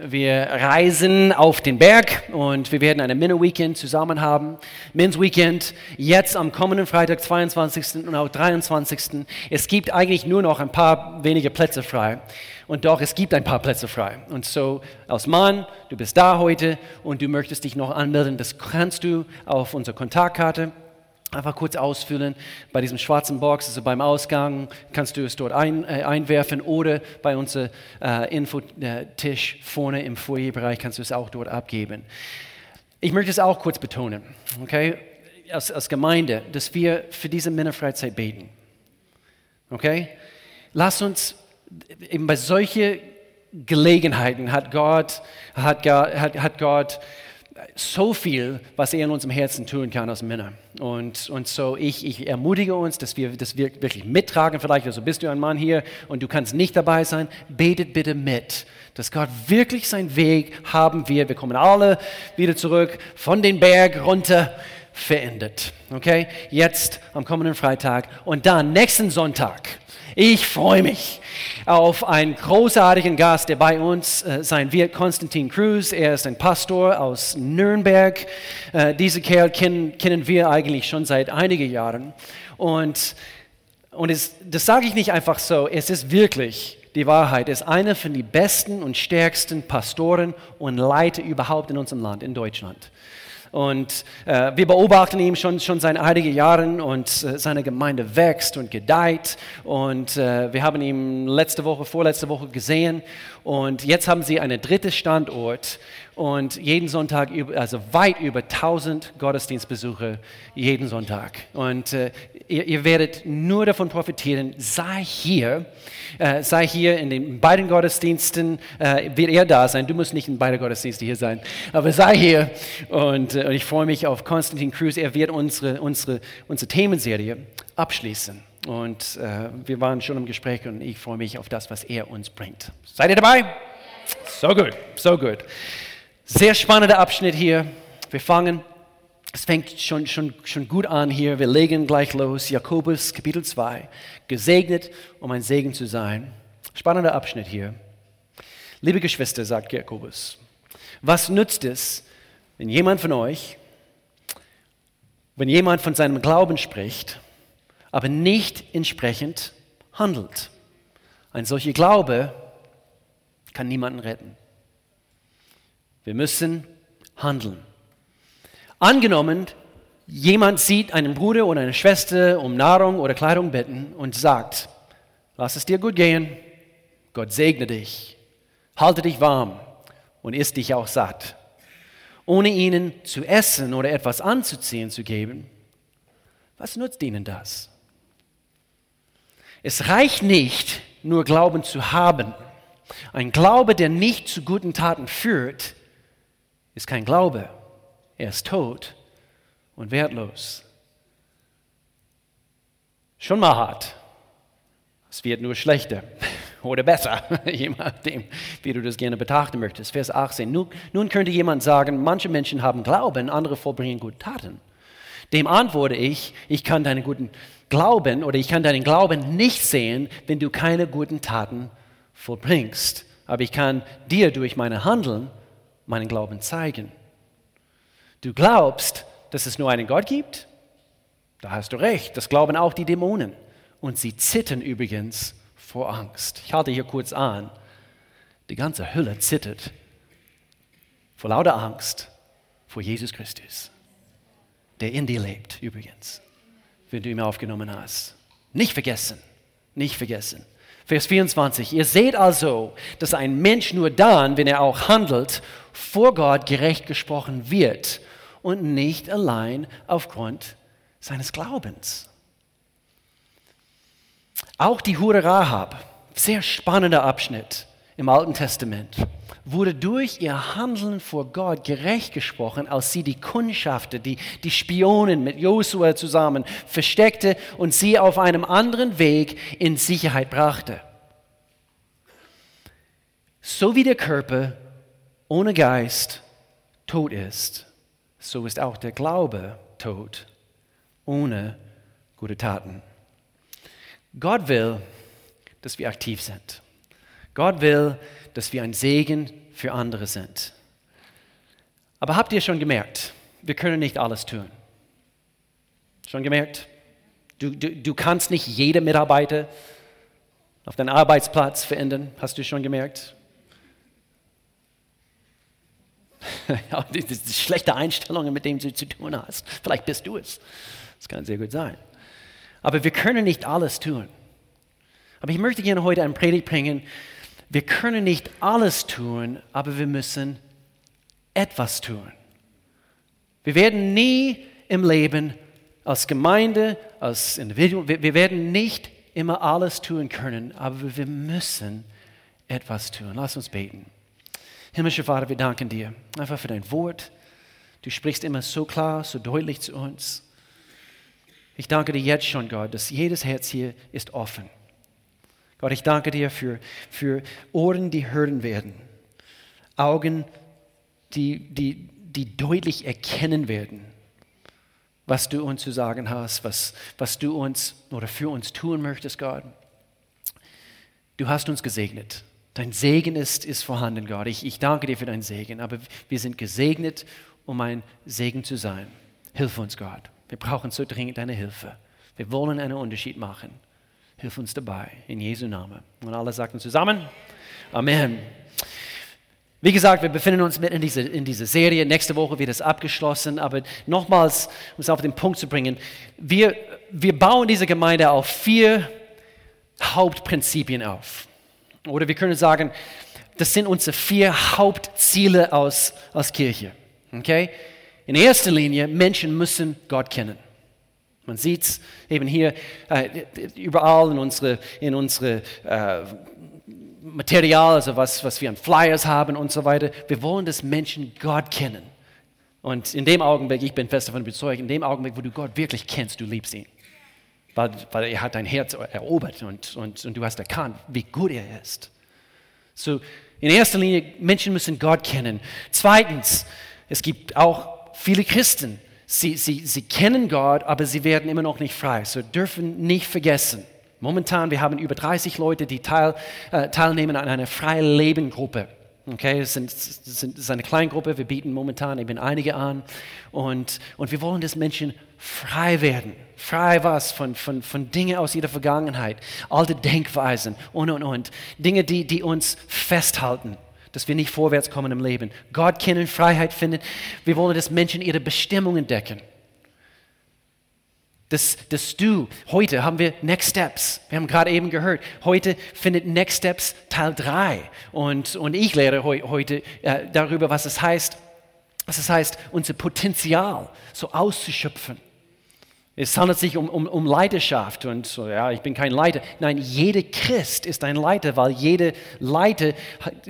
Wir reisen auf den Berg und wir werden eine Männer-Weekend zusammen haben. Men's Weekend jetzt am kommenden Freitag, 22. und auch 23. Es gibt eigentlich nur noch ein paar wenige Plätze frei. Und doch, es gibt ein paar Plätze frei. Und so, als Mann, du bist da heute und du möchtest dich noch anmelden, das kannst du auf unserer Kontaktkarte einfach kurz ausfüllen. Bei diesem schwarzen Box, also beim Ausgang, kannst du es dort ein, äh, einwerfen oder bei unserem äh, Infotisch vorne im Foyerbereich kannst du es auch dort abgeben. Ich möchte es auch kurz betonen, okay, als, als Gemeinde, dass wir für diese Männerfreizeit beten. Okay? Lass uns eben bei solchen Gelegenheiten hat Gott, hat, hat, hat Gott so viel, was er in unserem Herzen tun kann als Männer. Und, und so ich, ich ermutige uns, dass wir das wirklich mittragen. Vielleicht also bist du ein Mann hier und du kannst nicht dabei sein. Betet bitte mit, dass Gott wirklich seinen Weg haben wird. Wir kommen alle wieder zurück von den Berg runter verendet. Okay? Jetzt am kommenden Freitag und dann nächsten Sonntag ich freue mich auf einen großartigen Gast, der bei uns äh, sein wird, Konstantin Cruz. Er ist ein Pastor aus Nürnberg. Äh, diese Kerl kennen, kennen wir eigentlich schon seit einigen Jahren. Und, und es, das sage ich nicht einfach so, es ist wirklich die Wahrheit. Er ist einer von den besten und stärksten Pastoren und Leiter überhaupt in unserem Land, in Deutschland. Und äh, wir beobachten ihn schon, schon seit einigen Jahren und äh, seine Gemeinde wächst und gedeiht. Und äh, wir haben ihn letzte Woche, vorletzte Woche gesehen. Und jetzt haben sie einen dritten Standort und jeden Sonntag, also weit über 1000 Gottesdienstbesucher jeden Sonntag. Und äh, ihr, ihr, werdet nur davon profitieren, sei hier, äh, sei hier in den beiden Gottesdiensten, äh, wird er da sein. Du musst nicht in beiden Gottesdiensten hier sein, aber sei hier. Und, äh, und ich freue mich auf Konstantin Cruz. Er wird unsere, unsere, unsere Themenserie abschließen. Und äh, wir waren schon im Gespräch und ich freue mich auf das, was er uns bringt. Seid ihr dabei? So gut, so gut. Sehr spannender Abschnitt hier. Wir fangen, es fängt schon, schon, schon gut an hier. Wir legen gleich los. Jakobus Kapitel 2. Gesegnet, um ein Segen zu sein. Spannender Abschnitt hier. Liebe Geschwister, sagt Jakobus, was nützt es, wenn jemand von euch, wenn jemand von seinem Glauben spricht, aber nicht entsprechend handelt? Ein solcher Glaube kann niemanden retten. Wir müssen handeln. Angenommen, jemand sieht einen Bruder oder eine Schwester um Nahrung oder Kleidung bitten und sagt, lass es dir gut gehen, Gott segne dich, halte dich warm und isst dich auch satt, ohne ihnen zu essen oder etwas anzuziehen zu geben. Was nutzt ihnen das? Es reicht nicht, nur Glauben zu haben. Ein Glaube, der nicht zu guten Taten führt, ist kein Glaube. Er ist tot und wertlos. Schon mal hart. Es wird nur schlechter oder besser, je nachdem, wie du das gerne betrachten möchtest. Vers 18. Nun, nun könnte jemand sagen, manche Menschen haben Glauben, andere vollbringen gute Taten. Dem antworte ich, ich kann deinen guten Glauben oder ich kann deinen Glauben nicht sehen, wenn du keine guten Taten vollbringst. Aber ich kann dir durch meine Handeln meinen Glauben zeigen. Du glaubst, dass es nur einen Gott gibt? Da hast du recht, das glauben auch die Dämonen. Und sie zittern übrigens vor Angst. Ich halte hier kurz an. Die ganze Hölle zittert vor lauter Angst vor Jesus Christus, der in dir lebt übrigens, wenn du ihn aufgenommen hast. Nicht vergessen, nicht vergessen. Vers 24. Ihr seht also, dass ein Mensch nur dann, wenn er auch handelt, vor Gott gerecht gesprochen wird und nicht allein aufgrund seines Glaubens. Auch die Hure Rahab, sehr spannender Abschnitt im Alten Testament, wurde durch ihr Handeln vor Gott gerecht gesprochen, als sie die Kundschafter, die, die Spionen mit Josua zusammen versteckte und sie auf einem anderen Weg in Sicherheit brachte. So wie der Körper ohne Geist tot ist, so ist auch der Glaube tot ohne gute Taten. Gott will, dass wir aktiv sind. Gott will, dass wir ein Segen für andere sind. Aber habt ihr schon gemerkt, wir können nicht alles tun. Schon gemerkt? Du, du, du kannst nicht jede Mitarbeiter auf deinem Arbeitsplatz verändern, hast du schon gemerkt? schlechte Einstellungen, mit denen du zu tun hast. Vielleicht bist du es. Das kann sehr gut sein. Aber wir können nicht alles tun. Aber ich möchte gerne heute eine Predigt bringen. Wir können nicht alles tun, aber wir müssen etwas tun. Wir werden nie im Leben als Gemeinde, als Individuum, wir, wir werden nicht immer alles tun können, aber wir müssen etwas tun. Lass uns beten. Himmlischer Vater, wir danken dir einfach für dein Wort. Du sprichst immer so klar, so deutlich zu uns. Ich danke dir jetzt schon, Gott, dass jedes Herz hier ist offen. Gott, ich danke dir für, für Ohren, die hören werden, Augen, die, die, die deutlich erkennen werden, was du uns zu sagen hast, was, was du uns oder für uns tun möchtest, Gott. Du hast uns gesegnet. Dein Segen ist, ist vorhanden, Gott. Ich, ich danke dir für deinen Segen, aber wir sind gesegnet, um ein Segen zu sein. Hilf uns, Gott. Wir brauchen so dringend deine Hilfe. Wir wollen einen Unterschied machen. Hilf uns dabei, in Jesu Namen. Und alle sagten zusammen, Amen. Wie gesagt, wir befinden uns mitten in dieser in diese Serie. Nächste Woche wird es abgeschlossen. Aber nochmals, um es auf den Punkt zu bringen, wir, wir bauen diese Gemeinde auf vier Hauptprinzipien auf. Oder wir können sagen, das sind unsere vier Hauptziele aus, aus Kirche. Okay? In erster Linie, Menschen müssen Gott kennen. Man sieht es eben hier äh, überall in unsere, in unsere äh, Material, also was, was wir an Flyers haben und so weiter. Wir wollen, dass Menschen Gott kennen. Und in dem Augenblick, ich bin fest davon überzeugt, in dem Augenblick, wo du Gott wirklich kennst, du liebst ihn. Weil, weil er hat dein Herz erobert und, und, und du hast erkannt, wie gut er ist. So, in erster Linie, Menschen müssen Gott kennen. Zweitens, es gibt auch viele Christen, Sie, sie, sie kennen Gott, aber sie werden immer noch nicht frei. So dürfen nicht vergessen. Momentan, wir haben über 30 Leute, die teil, äh, teilnehmen an einer freien Lebengruppe. Okay, es, sind, es ist eine Kleingruppe, wir bieten momentan eben einige an. Und, und wir wollen, dass Menschen frei werden. Frei was von, von, von Dingen aus ihrer Vergangenheit, alte Denkweisen und, und, und. Dinge, die, die uns festhalten dass wir nicht vorwärts kommen im Leben. Gott kennen, Freiheit finden. Wir wollen, dass Menschen ihre Bestimmung entdecken. Dass, dass du, heute haben wir Next Steps. Wir haben gerade eben gehört, heute findet Next Steps Teil 3. Und, und ich lehre heu, heute äh, darüber, was es heißt, was es heißt, unser Potenzial so auszuschöpfen. Es handelt sich um, um, um Leiterschaft und so, ja, ich bin kein Leiter. Nein, jeder Christ ist ein Leiter, weil jeder Leiter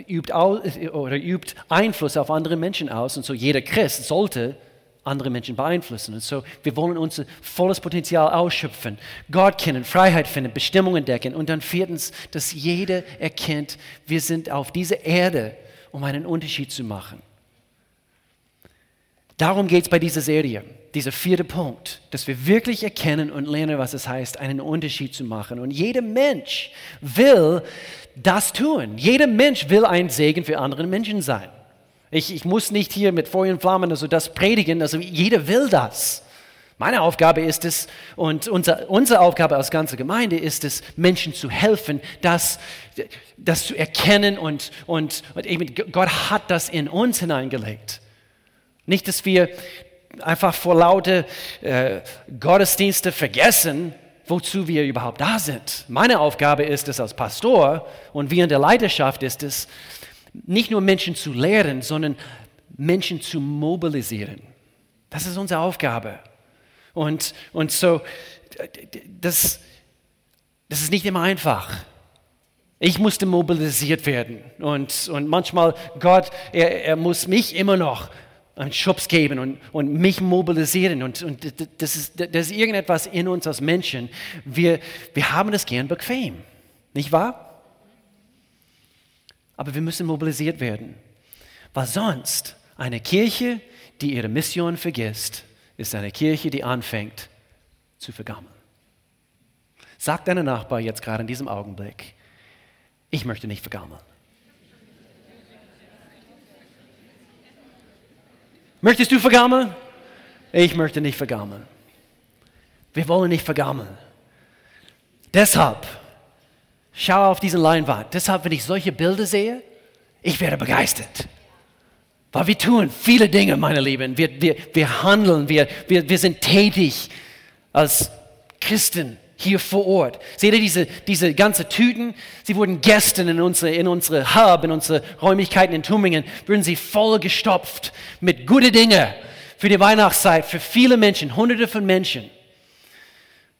übt, oder übt Einfluss auf andere Menschen aus und so jeder Christ sollte andere Menschen beeinflussen. Und so, wir wollen unser volles Potenzial ausschöpfen, Gott kennen, Freiheit finden, Bestimmung entdecken und dann viertens, dass jeder erkennt, wir sind auf dieser Erde, um einen Unterschied zu machen. Darum geht es bei dieser Serie, dieser vierte Punkt, dass wir wirklich erkennen und lernen, was es heißt, einen Unterschied zu machen. Und jeder Mensch will das tun. Jeder Mensch will ein Segen für andere Menschen sein. Ich, ich muss nicht hier mit Feuer und Flammen also das predigen, also jeder will das. Meine Aufgabe ist es, und unser, unsere Aufgabe als ganze Gemeinde ist es, Menschen zu helfen, das, das zu erkennen und, und, und eben Gott hat das in uns hineingelegt. Nicht, dass wir einfach vor lauter äh, Gottesdienste vergessen, wozu wir überhaupt da sind. Meine Aufgabe ist es als Pastor und wir in der Leiterschaft ist es, nicht nur Menschen zu lehren, sondern Menschen zu mobilisieren. Das ist unsere Aufgabe. Und, und so, das, das ist nicht immer einfach. Ich musste mobilisiert werden. Und, und manchmal, Gott, er, er muss mich immer noch einen Schubs geben und, und mich mobilisieren. Und, und das, ist, das ist irgendetwas in uns als Menschen. Wir, wir haben das gern bequem, nicht wahr? Aber wir müssen mobilisiert werden. Weil sonst eine Kirche, die ihre Mission vergisst, ist eine Kirche, die anfängt zu vergammeln. Sag deinem Nachbar jetzt gerade in diesem Augenblick, ich möchte nicht vergammeln. Möchtest du vergammeln? Ich möchte nicht vergammeln. Wir wollen nicht vergammeln. Deshalb, schau auf diesen Leinwand. Deshalb, wenn ich solche Bilder sehe, ich werde begeistert. Weil wir tun viele Dinge, meine Lieben. Wir, wir, wir handeln, wir, wir, wir sind tätig als Christen hier vor Ort. Seht ihr diese, diese ganze Tüten? Sie wurden gestern in unsere, in unsere Hub, in unsere Räumlichkeiten in Tübingen, wurden sie voll gestopft mit guten Dingen für die Weihnachtszeit, für viele Menschen, hunderte von Menschen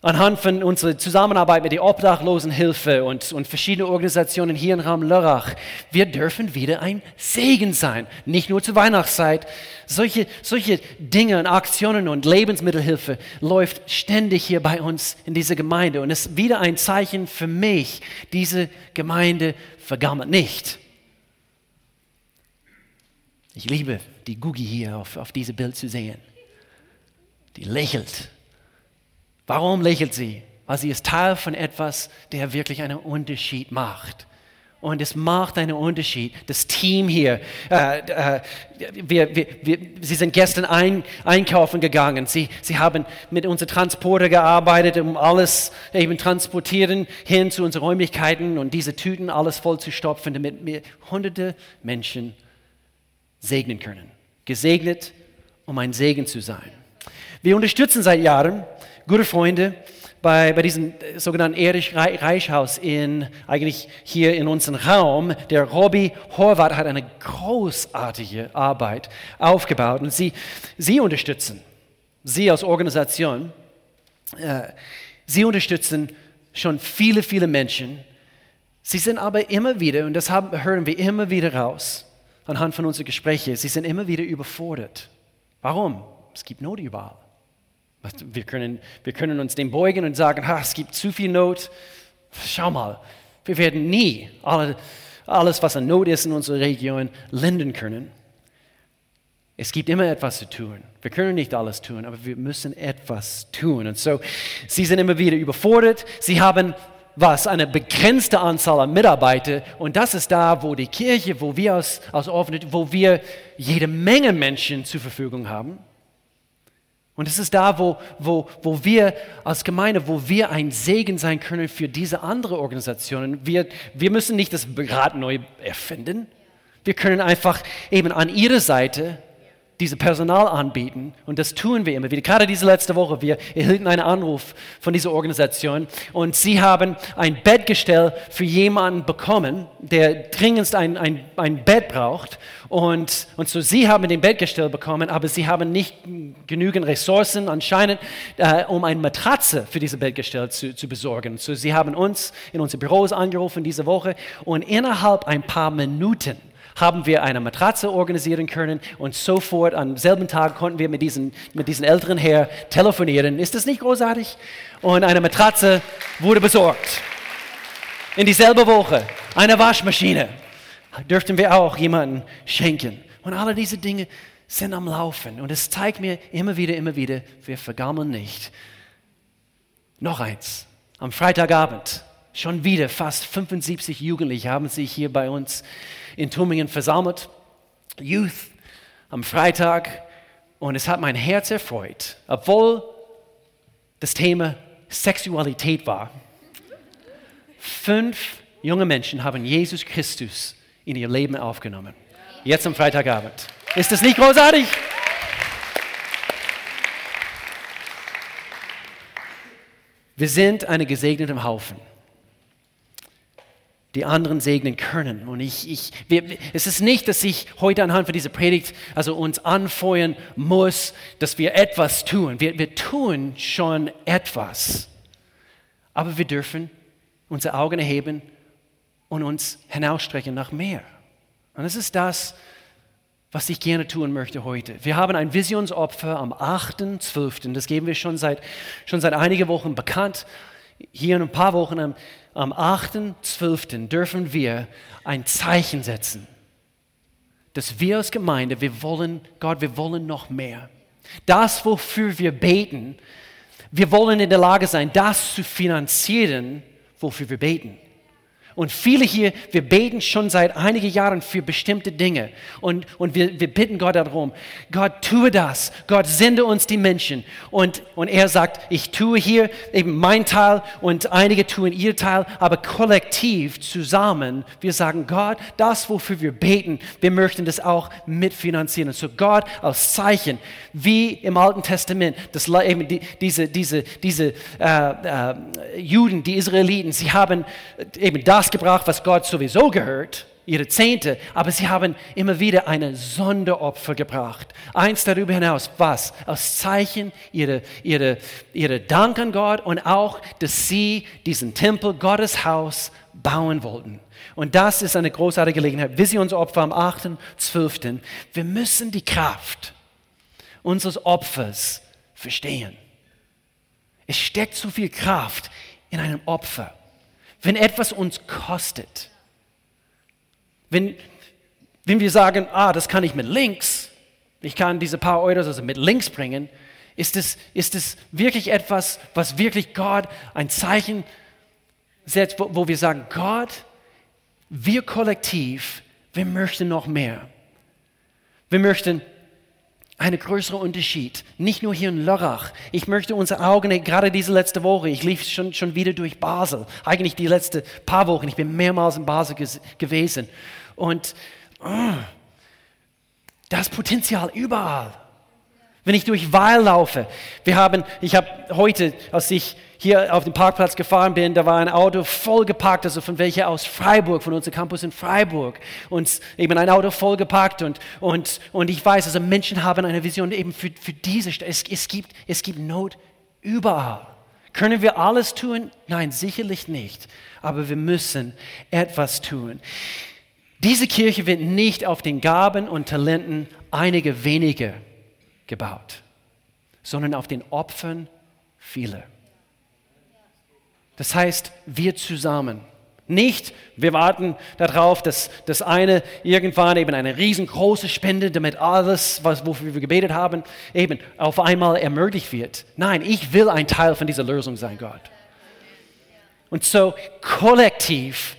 anhand von unserer Zusammenarbeit mit der Obdachlosenhilfe und, und verschiedenen Organisationen hier im Raum Lörrach, wir dürfen wieder ein Segen sein. Nicht nur zur Weihnachtszeit. Solche, solche Dinge und Aktionen und Lebensmittelhilfe läuft ständig hier bei uns in dieser Gemeinde. Und ist wieder ein Zeichen für mich, diese Gemeinde vergammelt nicht. Ich liebe die Gugi hier auf, auf diesem Bild zu sehen. Die lächelt Warum lächelt sie? Weil sie ist Teil von etwas, der wirklich einen Unterschied macht. Und es macht einen Unterschied. Das Team hier, äh, äh, wir, wir, wir, sie sind gestern ein, einkaufen gegangen. Sie, sie haben mit unseren Transporter gearbeitet, um alles eben transportieren hin zu unseren Räumlichkeiten und diese Tüten alles voll zu stopfen, damit wir hunderte Menschen segnen können. Gesegnet, um ein Segen zu sein. Wir unterstützen seit Jahren gute Freunde bei, bei diesem sogenannten Erich Reichhaus in, eigentlich hier in unserem Raum. Der Robby Horvath hat eine großartige Arbeit aufgebaut und sie, sie unterstützen, sie als Organisation, äh, sie unterstützen schon viele, viele Menschen. Sie sind aber immer wieder, und das haben, hören wir immer wieder raus, anhand von unseren Gesprächen, sie sind immer wieder überfordert. Warum? Es gibt Not überall. Wir können, wir können uns dem beugen und sagen, ha, es gibt zu viel Not. Schau mal, wir werden nie alle, alles, was an Not ist in unserer Region, lindern können. Es gibt immer etwas zu tun. Wir können nicht alles tun, aber wir müssen etwas tun. Und so, sie sind immer wieder überfordert. Sie haben was? Eine begrenzte Anzahl an Mitarbeitern. Und das ist da, wo die Kirche, wo wir als, als offene, wo wir jede Menge Menschen zur Verfügung haben. Und es ist da, wo, wo, wo wir als Gemeinde, wo wir ein Segen sein können für diese andere Organisationen. Wir, wir müssen nicht das Rad neu erfinden. Wir können einfach eben an ihrer Seite diese Personal anbieten. Und das tun wir immer wieder. Gerade diese letzte Woche, wir erhielten einen Anruf von dieser Organisation und sie haben ein Bettgestell für jemanden bekommen, der dringend ein, ein, ein Bett braucht. Und, und so sie haben den Bettgestell bekommen, aber sie haben nicht genügend Ressourcen anscheinend, äh, um eine Matratze für dieses Bettgestell zu, zu besorgen. So sie haben uns in unsere Büros angerufen diese Woche und innerhalb ein paar Minuten haben wir eine Matratze organisieren können und sofort am selben Tag konnten wir mit diesen, mit diesen älteren Herr telefonieren. Ist das nicht großartig? Und eine Matratze wurde besorgt. In dieselbe Woche eine Waschmaschine dürften wir auch jemanden schenken. Und alle diese Dinge sind am Laufen. Und es zeigt mir immer wieder, immer wieder, wir vergammeln nicht. Noch eins. Am Freitagabend schon wieder fast 75 Jugendliche haben sich hier bei uns in Tübingen versammelt, Youth am Freitag, und es hat mein Herz erfreut, obwohl das Thema Sexualität war. Fünf junge Menschen haben Jesus Christus in ihr Leben aufgenommen. Jetzt am Freitagabend. Ist das nicht großartig? Wir sind eine gesegnete Haufen die anderen segnen können. Und ich, ich, wir, es ist nicht, dass ich heute anhand von dieser Predigt also uns anfeuern muss, dass wir etwas tun. Wir, wir tun schon etwas. Aber wir dürfen unsere Augen erheben und uns hinausstrecken nach mehr. Und das ist das, was ich gerne tun möchte heute. Wir haben ein Visionsopfer am 8.12. Das geben wir schon seit, schon seit einigen Wochen bekannt. Hier in ein paar Wochen am am 8.12. dürfen wir ein Zeichen setzen, dass wir als Gemeinde, wir wollen, Gott, wir wollen noch mehr. Das, wofür wir beten, wir wollen in der Lage sein, das zu finanzieren, wofür wir beten. Und viele hier, wir beten schon seit einigen Jahren für bestimmte Dinge. Und, und wir, wir bitten Gott darum, Gott, tue das. Gott, sende uns die Menschen. Und, und er sagt, ich tue hier eben mein Teil und einige tun ihr Teil, aber kollektiv zusammen, wir sagen, Gott, das, wofür wir beten, wir möchten das auch mitfinanzieren. Und so Gott als Zeichen, wie im Alten Testament, das, eben die, diese, diese, diese äh, äh, Juden, die Israeliten, sie haben eben das das gebracht, was Gott sowieso gehört, ihre Zehnte, aber sie haben immer wieder eine Sonderopfer gebracht. Eins darüber hinaus, was? Als Zeichen ihre, ihre, ihre Dank an Gott und auch, dass sie diesen Tempel, Gottes Haus, bauen wollten. Und das ist eine großartige Gelegenheit. Visionsopfer am 8.12. Wir müssen die Kraft unseres Opfers verstehen. Es steckt so viel Kraft in einem Opfer wenn etwas uns kostet, wenn, wenn wir sagen, ah, das kann ich mit links, ich kann diese paar Euros also mit links bringen, ist es, ist es wirklich etwas, was wirklich Gott ein Zeichen setzt, wo, wo wir sagen, Gott, wir kollektiv, wir möchten noch mehr. Wir möchten ein größerer Unterschied. Nicht nur hier in Lörrach. Ich möchte unsere Augen, gerade diese letzte Woche, ich lief schon, schon wieder durch Basel. Eigentlich die letzten paar Wochen. Ich bin mehrmals in Basel gewesen. Und oh, das Potenzial überall. Wenn ich durch Weil laufe, wir haben, ich habe heute, als ich hier auf dem Parkplatz gefahren bin, da war ein Auto vollgepackt, also von welcher aus Freiburg, von unserem Campus in Freiburg. Und eben ein Auto vollgepackt und, und, und ich weiß, also Menschen haben eine Vision eben für, für diese Stadt. Es, es, gibt, es gibt Not überall. Können wir alles tun? Nein, sicherlich nicht. Aber wir müssen etwas tun. Diese Kirche wird nicht auf den Gaben und Talenten einiger wenige gebaut, sondern auf den Opfern vieler. Das heißt, wir zusammen. Nicht, wir warten darauf, dass das eine irgendwann eben eine riesengroße Spende, damit alles, was, wofür wir gebetet haben, eben auf einmal ermöglicht wird. Nein, ich will ein Teil von dieser Lösung sein, Gott. Und so kollektiv,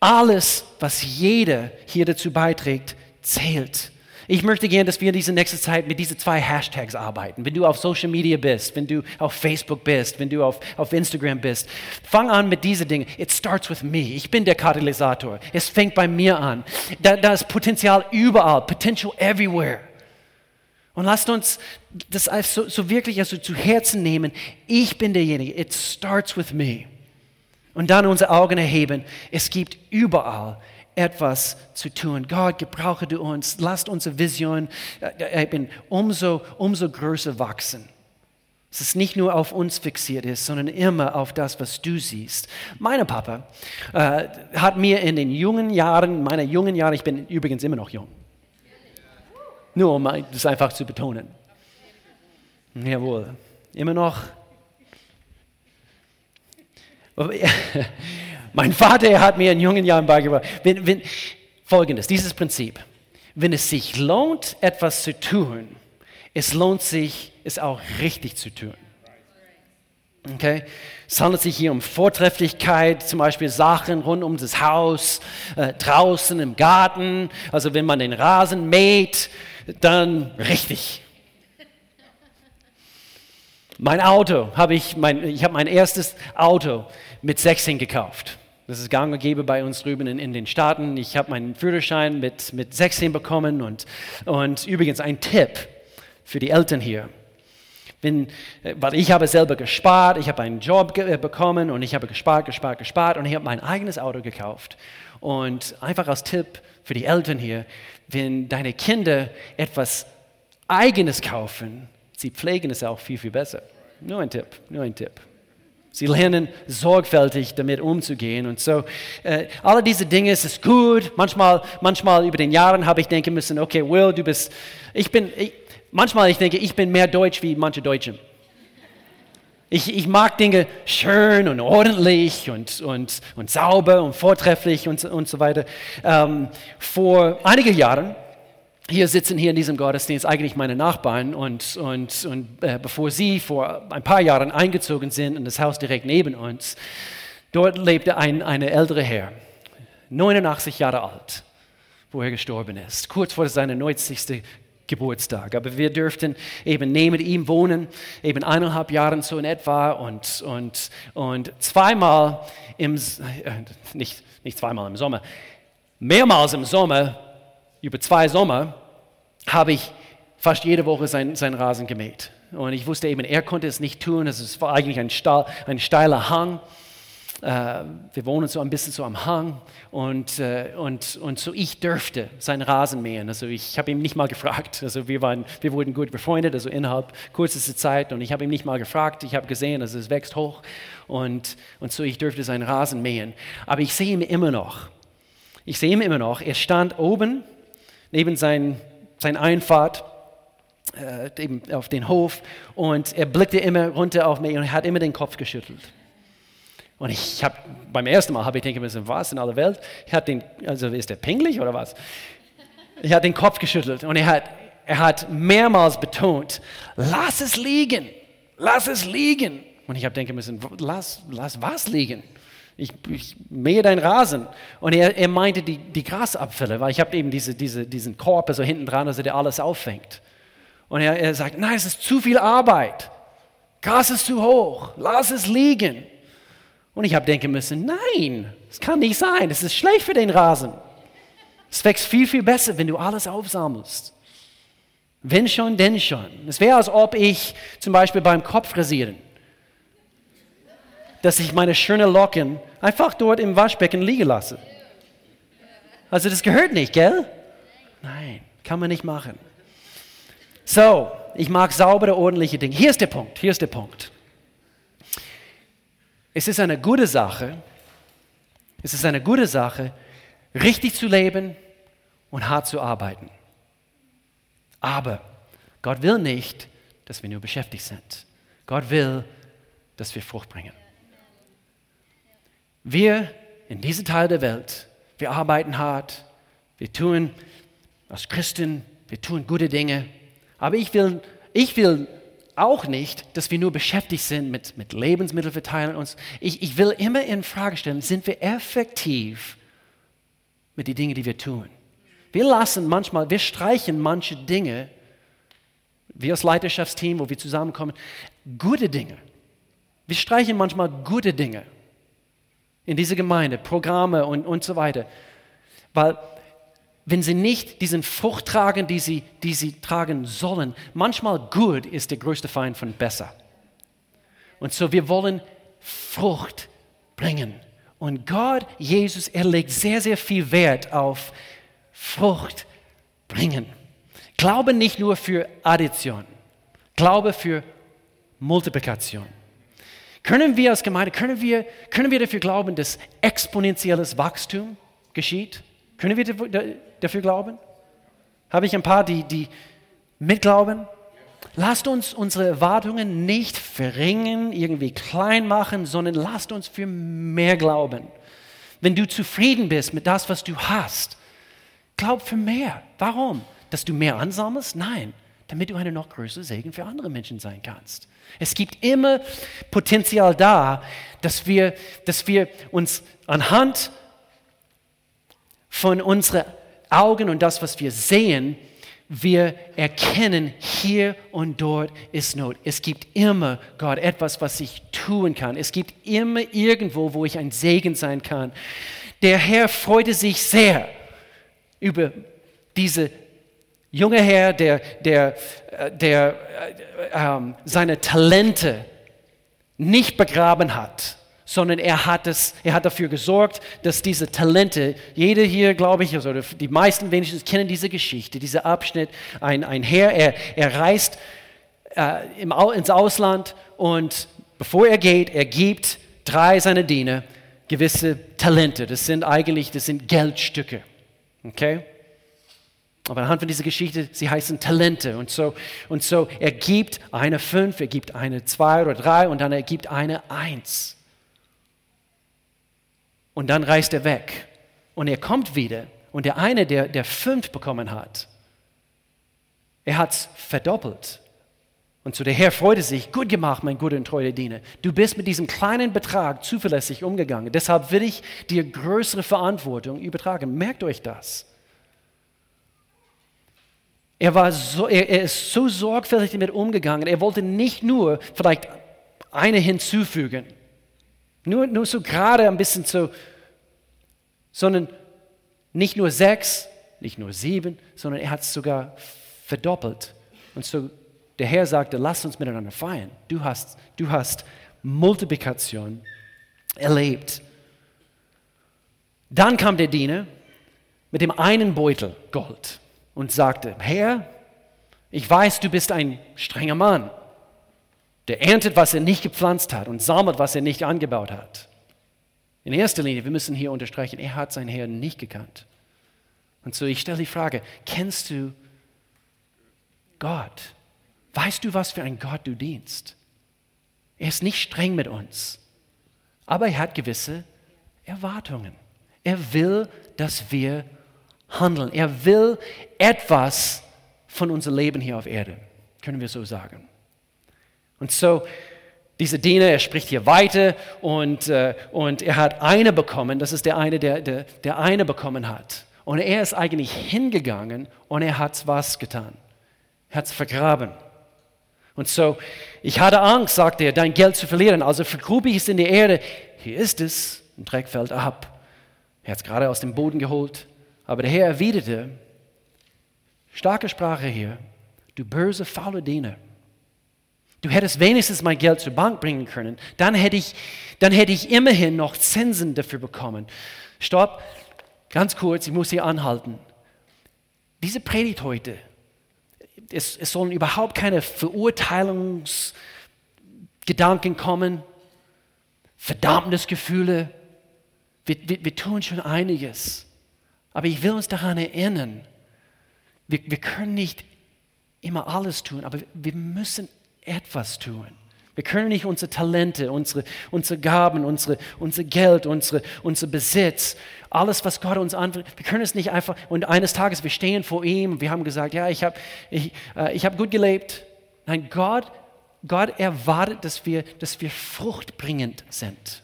alles, was jeder hier dazu beiträgt, zählt. Ich möchte gerne, dass wir in dieser nächsten Zeit mit diesen zwei Hashtags arbeiten. Wenn du auf Social Media bist, wenn du auf Facebook bist, wenn du auf, auf Instagram bist, fang an mit diesen Dingen. It starts with me. Ich bin der Katalysator. Es fängt bei mir an. Da, da ist Potenzial überall, Potential everywhere. Und lasst uns das so, so wirklich also zu Herzen nehmen. Ich bin derjenige. It starts with me. Und dann unsere Augen erheben. Es gibt überall etwas zu tun. Gott, gebrauche du uns. Lasst unsere Vision äh, äh umso, umso größer wachsen. Es nicht nur auf uns fixiert ist, sondern immer auf das, was du siehst. Mein Papa äh, hat mir in den jungen Jahren, meiner jungen Jahre, ich bin übrigens immer noch jung, nur um das einfach zu betonen. Jawohl, immer noch Mein Vater hat mir in jungen Jahren beigebracht, wenn, wenn, folgendes, dieses Prinzip. Wenn es sich lohnt, etwas zu tun, es lohnt sich, es auch richtig zu tun. Okay? Es handelt sich hier um Vortrefflichkeit, zum Beispiel Sachen rund um das Haus, äh, draußen im Garten. Also wenn man den Rasen mäht, dann richtig. Mein Auto habe ich, ich habe mein erstes Auto mit 16 gekauft. Das ist gang und gäbe bei uns drüben in, in den Staaten. Ich habe meinen Führerschein mit, mit 16 bekommen und, und übrigens ein Tipp für die Eltern hier. Wenn, äh, weil ich habe selber gespart, ich habe einen Job äh, bekommen und ich habe gespart, gespart, gespart und ich habe mein eigenes Auto gekauft. Und einfach als Tipp für die Eltern hier, wenn deine Kinder etwas Eigenes kaufen, sie pflegen es auch viel, viel besser. Nur ein Tipp, nur ein Tipp. Sie lernen sorgfältig damit umzugehen. Und so, äh, alle diese Dinge, es ist gut. Manchmal, manchmal über den Jahren habe ich denken müssen, okay, Will, du bist, ich bin, ich, manchmal ich denke, ich bin mehr Deutsch wie manche Deutsche. Ich, ich mag Dinge schön und ordentlich und, und, und sauber und vortrefflich und, und so weiter. Ähm, vor einigen Jahren hier sitzen hier in diesem Gottesdienst eigentlich meine Nachbarn und, und, und äh, bevor sie vor ein paar Jahren eingezogen sind in das Haus direkt neben uns, Dort lebte ein, eine ältere Herr, 89 Jahre alt, wo er gestorben ist, kurz vor seinem 90. Geburtstag. Aber wir dürften eben neben ihm wohnen, eben eineinhalb Jahre so in etwa und, und, und zweimal im, äh, nicht, nicht zweimal im Sommer, mehrmals im Sommer, über zwei Sommer, habe ich fast jede Woche sein, sein Rasen gemäht. Und ich wusste eben, er konnte es nicht tun. Es war eigentlich ein, Stahl, ein steiler Hang. Äh, wir wohnen so ein bisschen so am Hang und, äh, und, und so ich dürfte seinen Rasen mähen. Also ich habe ihn nicht mal gefragt. Also wir, waren, wir wurden gut befreundet, also innerhalb kürzester Zeit und ich habe ihn nicht mal gefragt. Ich habe gesehen, dass es wächst hoch und, und so ich dürfte seinen Rasen mähen. Aber ich sehe ihn immer noch. Ich sehe ihn immer noch. Er stand oben neben sein, sein Einfahrt äh, eben auf den Hof und er blickte immer runter auf mich und hat immer den Kopf geschüttelt. Und ich habe beim ersten Mal habe ich denken müssen, was in aller Welt? Ich hat den, also ist der pingelig oder was? Ich habe den Kopf geschüttelt und er hat, er hat mehrmals betont, lass es liegen, lass es liegen. Und ich habe denken müssen, lass, lass was liegen? Ich, ich mähe deinen Rasen. Und er, er meinte die, die Grasabfälle, weil ich habe eben diese, diese, diesen Korb so hinten dran, also der alles auffängt. Und er, er sagt, nein, es ist zu viel Arbeit. Gras ist zu hoch, lass es liegen. Und ich habe denken müssen, nein, es kann nicht sein, es ist schlecht für den Rasen. Es wächst viel, viel besser, wenn du alles aufsammelst. Wenn schon, denn schon. Es wäre, als ob ich zum Beispiel beim Kopfrasieren, dass ich meine schönen Locken einfach dort im Waschbecken liegen lasse. Also das gehört nicht, gell? Nein, kann man nicht machen. So, ich mag saubere, ordentliche Dinge. Hier ist der Punkt, hier ist der Punkt. Es ist eine gute Sache, es ist eine gute Sache, richtig zu leben und hart zu arbeiten. Aber Gott will nicht, dass wir nur beschäftigt sind. Gott will, dass wir Frucht bringen. Wir in diesem Teil der Welt, wir arbeiten hart, wir tun als Christen, wir tun gute Dinge, aber ich will, ich will auch nicht, dass wir nur beschäftigt sind mit, mit Lebensmittelverteilen. Uns. Ich, ich will immer in Frage stellen, sind wir effektiv mit den Dingen, die wir tun? Wir lassen manchmal, wir streichen manche Dinge, wir als Leiterschaftsteam, wo wir zusammenkommen, gute Dinge. Wir streichen manchmal gute Dinge in diese Gemeinde, Programme und, und so weiter. Weil wenn sie nicht diesen Frucht tragen, die sie, die sie tragen sollen. Manchmal gut ist der größte Feind von besser. Und so wir wollen Frucht bringen. Und Gott, Jesus, er legt sehr, sehr viel Wert auf Frucht bringen. Glaube nicht nur für Addition, Glaube für Multiplikation. Können wir als Gemeinde, können wir, können wir dafür glauben, dass exponentielles Wachstum geschieht? Können wir dafür glauben? Habe ich ein paar, die, die mitglauben? Lasst uns unsere Erwartungen nicht verringern, irgendwie klein machen, sondern lasst uns für mehr glauben. Wenn du zufrieden bist mit das, was du hast, glaub für mehr. Warum? Dass du mehr ansammelst? Nein, damit du eine noch größere Segen für andere Menschen sein kannst. Es gibt immer Potenzial da, dass wir, dass wir uns anhand von unseren Augen und das, was wir sehen, wir erkennen, hier und dort ist Not. Es gibt immer, Gott, etwas, was ich tun kann. Es gibt immer irgendwo, wo ich ein Segen sein kann. Der Herr freute sich sehr über diese junge Herr, der, der, äh, der äh, äh, seine Talente nicht begraben hat sondern er hat, es, er hat dafür gesorgt, dass diese Talente, jeder hier, glaube ich, also die meisten wenigstens kennen diese Geschichte, dieser Abschnitt, ein, ein Herr, er, er reist äh, im, ins Ausland und bevor er geht, er gibt drei seiner Diener gewisse Talente. Das sind eigentlich, das sind Geldstücke. Okay? Aber anhand von dieser Geschichte, sie heißen Talente. Und so, und so, er gibt eine fünf, er gibt eine zwei oder drei und dann er gibt eine eins. Und dann reist er weg. Und er kommt wieder. Und der eine, der, der fünf bekommen hat, er hat es verdoppelt. Und so der Herr freute sich, gut gemacht, mein guter und treuer Diener. Du bist mit diesem kleinen Betrag zuverlässig umgegangen. Deshalb will ich dir größere Verantwortung übertragen. Merkt euch das. Er, war so, er, er ist so sorgfältig damit umgegangen. Er wollte nicht nur vielleicht eine hinzufügen, nur, nur so gerade ein bisschen so, sondern nicht nur sechs, nicht nur sieben, sondern er hat es sogar verdoppelt. Und so der Herr sagte, lass uns miteinander feiern. Du hast, du hast Multiplikation erlebt. Dann kam der Diener mit dem einen Beutel Gold und sagte, Herr, ich weiß, du bist ein strenger Mann, der erntet, was er nicht gepflanzt hat und sammelt, was er nicht angebaut hat. In erster Linie, wir müssen hier unterstreichen, er hat seinen Herrn nicht gekannt. Und so, ich stelle die Frage, kennst du Gott? Weißt du, was für ein Gott du dienst? Er ist nicht streng mit uns, aber er hat gewisse Erwartungen. Er will, dass wir handeln. Er will etwas von unserem Leben hier auf Erde, können wir so sagen. Und so, dieser Diener, er spricht hier weiter und, äh, und er hat eine bekommen, das ist der eine, der, der, der eine bekommen hat. Und er ist eigentlich hingegangen und er hat was getan. Er hat es vergraben. Und so, ich hatte Angst, sagte er, dein Geld zu verlieren. Also vergrub ich es in die Erde. Hier ist es. Ein Dreck fällt ab. Er hat es gerade aus dem Boden geholt. Aber der Herr erwiderte, starke Sprache hier, du böse, faule Diener. Du hättest wenigstens mein Geld zur Bank bringen können. Dann hätte ich, dann hätte ich immerhin noch Zinsen dafür bekommen. Stopp, ganz kurz, ich muss hier anhalten. Diese Predigt heute, es, es sollen überhaupt keine Verurteilungsgedanken kommen, Verdammnisgefühle. Wir, wir, wir tun schon einiges. Aber ich will uns daran erinnern, wir, wir können nicht immer alles tun, aber wir müssen etwas tun. Wir können nicht unsere Talente, unsere, unsere Gaben, unsere, unser Geld, unsere, unser Besitz, alles, was Gott uns anbietet, wir können es nicht einfach, und eines Tages, wir stehen vor ihm wir haben gesagt, ja, ich habe ich, äh, ich hab gut gelebt. Nein, Gott, Gott erwartet, dass wir, dass wir fruchtbringend sind.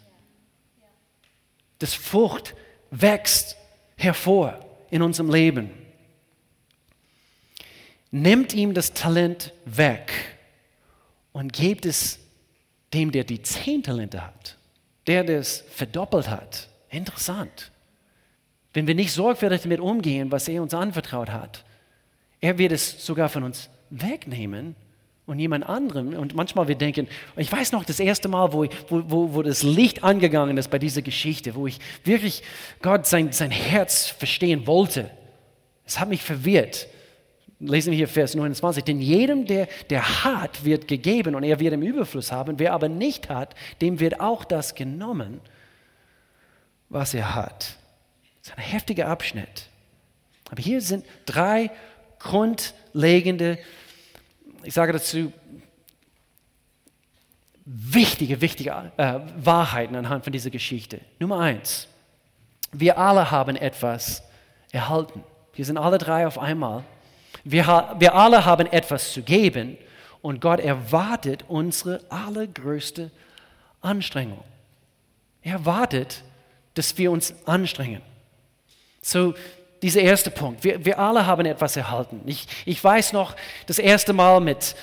Dass Frucht wächst hervor in unserem Leben. Nimmt ihm das Talent weg und gebt es dem, der die zehn Talente hat, der das verdoppelt hat. Interessant. Wenn wir nicht sorgfältig damit umgehen, was er uns anvertraut hat, er wird es sogar von uns wegnehmen und jemand anderem. Und manchmal wir denken, ich weiß noch das erste Mal, wo, wo, wo das Licht angegangen ist bei dieser Geschichte, wo ich wirklich Gott sein, sein Herz verstehen wollte. Es hat mich verwirrt. Lesen wir hier Vers 29. Denn jedem, der, der hat, wird gegeben und er wird im Überfluss haben. Wer aber nicht hat, dem wird auch das genommen, was er hat. Das ist ein heftiger Abschnitt. Aber hier sind drei grundlegende ich sage dazu, wichtige, wichtige äh, Wahrheiten anhand von dieser Geschichte. Nummer eins, wir alle haben etwas erhalten. Wir sind alle drei auf einmal. Wir, wir alle haben etwas zu geben und Gott erwartet unsere allergrößte Anstrengung. Er erwartet, dass wir uns anstrengen. So, dieser erste Punkt. Wir, wir alle haben etwas erhalten. Ich, ich weiß noch, das erste Mal mit,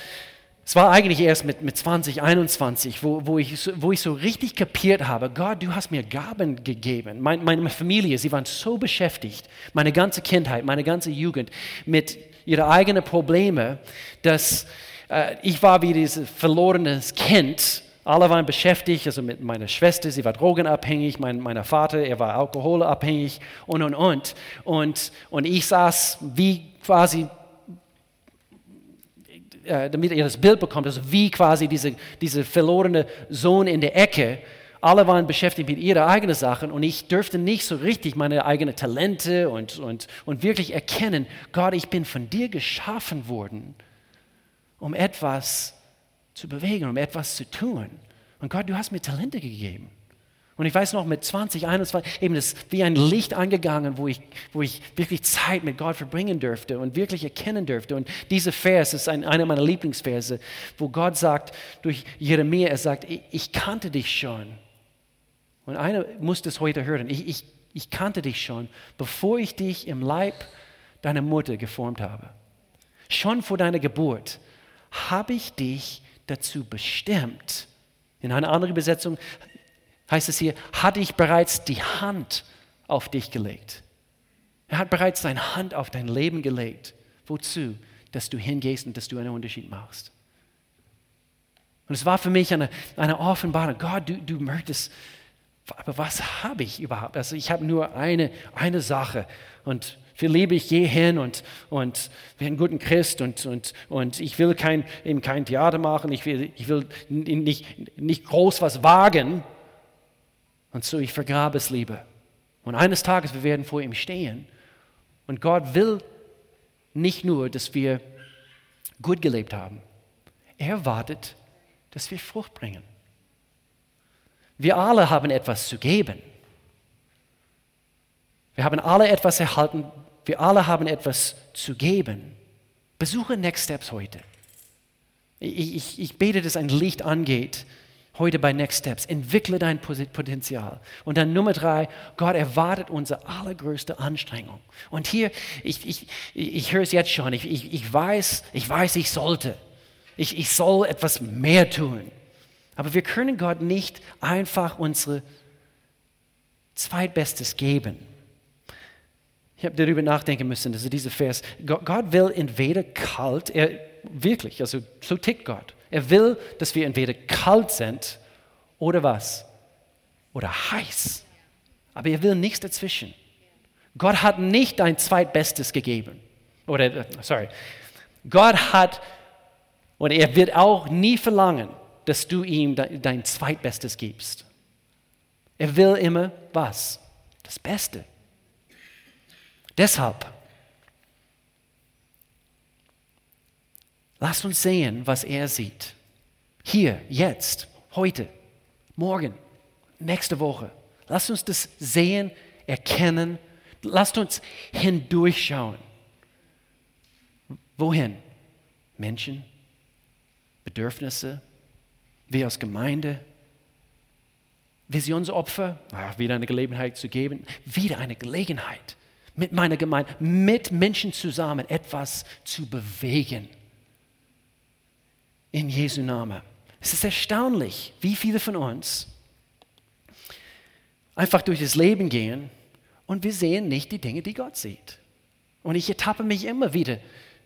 es war eigentlich erst mit, mit 2021, wo, wo, ich, wo ich so richtig kapiert habe, Gott, du hast mir Gaben gegeben. Mein, meine Familie, sie waren so beschäftigt, meine ganze Kindheit, meine ganze Jugend mit ihren eigenen Problemen, dass äh, ich war wie dieses verlorenes Kind alle waren beschäftigt, also mit meiner Schwester, sie war drogenabhängig, mein mein Vater, er war alkoholabhängig und, und, und. Und, und ich saß wie quasi, äh, damit ihr das Bild bekommt, also wie quasi dieser diese verlorene Sohn in der Ecke. Alle waren beschäftigt mit ihren eigenen Sachen und ich dürfte nicht so richtig meine eigenen Talente und, und, und wirklich erkennen, Gott, ich bin von dir geschaffen worden, um etwas zu bewegen, um etwas zu tun. Und Gott, du hast mir Talente gegeben. Und ich weiß noch, mit 20, 21, eben das wie ein Licht angegangen, wo ich, wo ich wirklich Zeit mit Gott verbringen dürfte und wirklich erkennen dürfte. Und dieser Vers ist ein, einer meiner Lieblingsverse, wo Gott sagt durch Jeremia, er sagt, ich, kannte dich schon. Und einer muss das heute hören. Ich, ich, ich kannte dich schon, bevor ich dich im Leib deiner Mutter geformt habe. Schon vor deiner Geburt habe ich dich dazu bestimmt. In einer anderen Übersetzung heißt es hier, hatte ich bereits die Hand auf dich gelegt. Er hat bereits seine Hand auf dein Leben gelegt. Wozu? Dass du hingehst und dass du einen Unterschied machst. Und es war für mich eine, eine Offenbarung. Gott, du, du möchtest, aber was habe ich überhaupt? Also ich habe nur eine, eine Sache und viel lebe ich je hin und, und bin ein guter Christ und, und, und ich will kein, eben kein Theater machen, ich will, ich will nicht, nicht groß was wagen, und so, ich vergrabe es lieber. Und eines Tages, wir werden vor ihm stehen. Und Gott will nicht nur, dass wir gut gelebt haben. Er erwartet, dass wir Frucht bringen. Wir alle haben etwas zu geben. Wir haben alle etwas erhalten. Wir alle haben etwas zu geben. Besuche Next Steps heute. Ich, ich, ich bete, dass ein Licht angeht heute bei Next Steps. Entwickle dein Potenzial. Und dann Nummer drei, Gott erwartet unsere allergrößte Anstrengung. Und hier, ich, ich, ich höre es jetzt schon, ich, ich, ich weiß, ich weiß, ich sollte. Ich, ich soll etwas mehr tun. Aber wir können Gott nicht einfach unsere Zweitbestes geben. Ich habe darüber nachdenken müssen, also dieser Vers. Gott will entweder kalt, er, wirklich, also so tickt Gott. Er will, dass wir entweder kalt sind oder was? Oder heiß. Aber er will nichts dazwischen. Gott hat nicht dein Zweitbestes gegeben. Oder, äh, sorry. Gott hat, und er wird auch nie verlangen, dass du ihm dein Zweitbestes gibst. Er will immer was? Das Beste. Deshalb Lasst uns sehen, was er sieht. Hier, jetzt, heute, morgen, nächste Woche. Lasst uns das sehen, erkennen. Lasst uns hindurchschauen. Wohin? Menschen, Bedürfnisse, wir als Gemeinde, Visionsopfer, ach, wieder eine Gelegenheit zu geben, wieder eine Gelegenheit, mit meiner Gemeinde, mit Menschen zusammen etwas zu bewegen in Jesu Namen. Es ist erstaunlich, wie viele von uns einfach durch das Leben gehen und wir sehen nicht die Dinge, die Gott sieht. Und ich ertappe mich immer wieder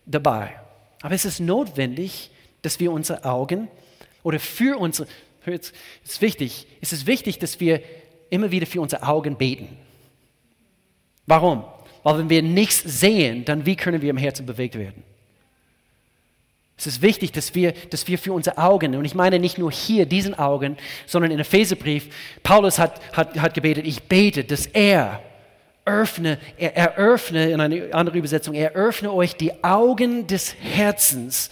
dabei. Aber es ist notwendig, dass wir unsere Augen oder für unsere, es ist wichtig, es ist wichtig, dass wir immer wieder für unsere Augen beten. Warum? Weil wenn wir nichts sehen, dann wie können wir im Herzen bewegt werden? Es ist wichtig, dass wir, dass wir für unsere Augen, und ich meine nicht nur hier diesen Augen, sondern in Epheserbrief, Paulus hat, hat, hat gebetet, ich bete, dass er öffne, er eröffne, in einer anderen Übersetzung, er öffne euch die Augen des Herzens,